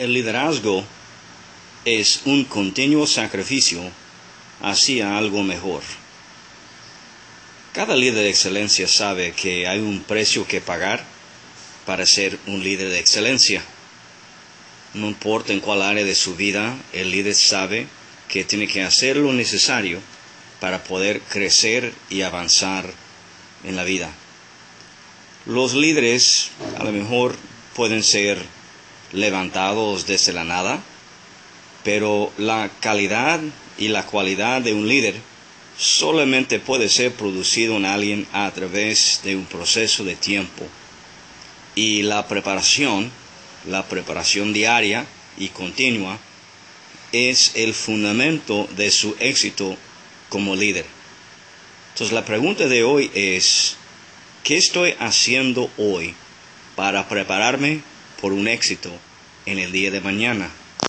El liderazgo es un continuo sacrificio hacia algo mejor. Cada líder de excelencia sabe que hay un precio que pagar para ser un líder de excelencia. No importa en cuál área de su vida, el líder sabe que tiene que hacer lo necesario para poder crecer y avanzar en la vida. Los líderes a lo mejor pueden ser levantados desde la nada, pero la calidad y la cualidad de un líder solamente puede ser producido en alguien a través de un proceso de tiempo. Y la preparación, la preparación diaria y continua, es el fundamento de su éxito como líder. Entonces la pregunta de hoy es, ¿qué estoy haciendo hoy para prepararme por un éxito en el día de mañana?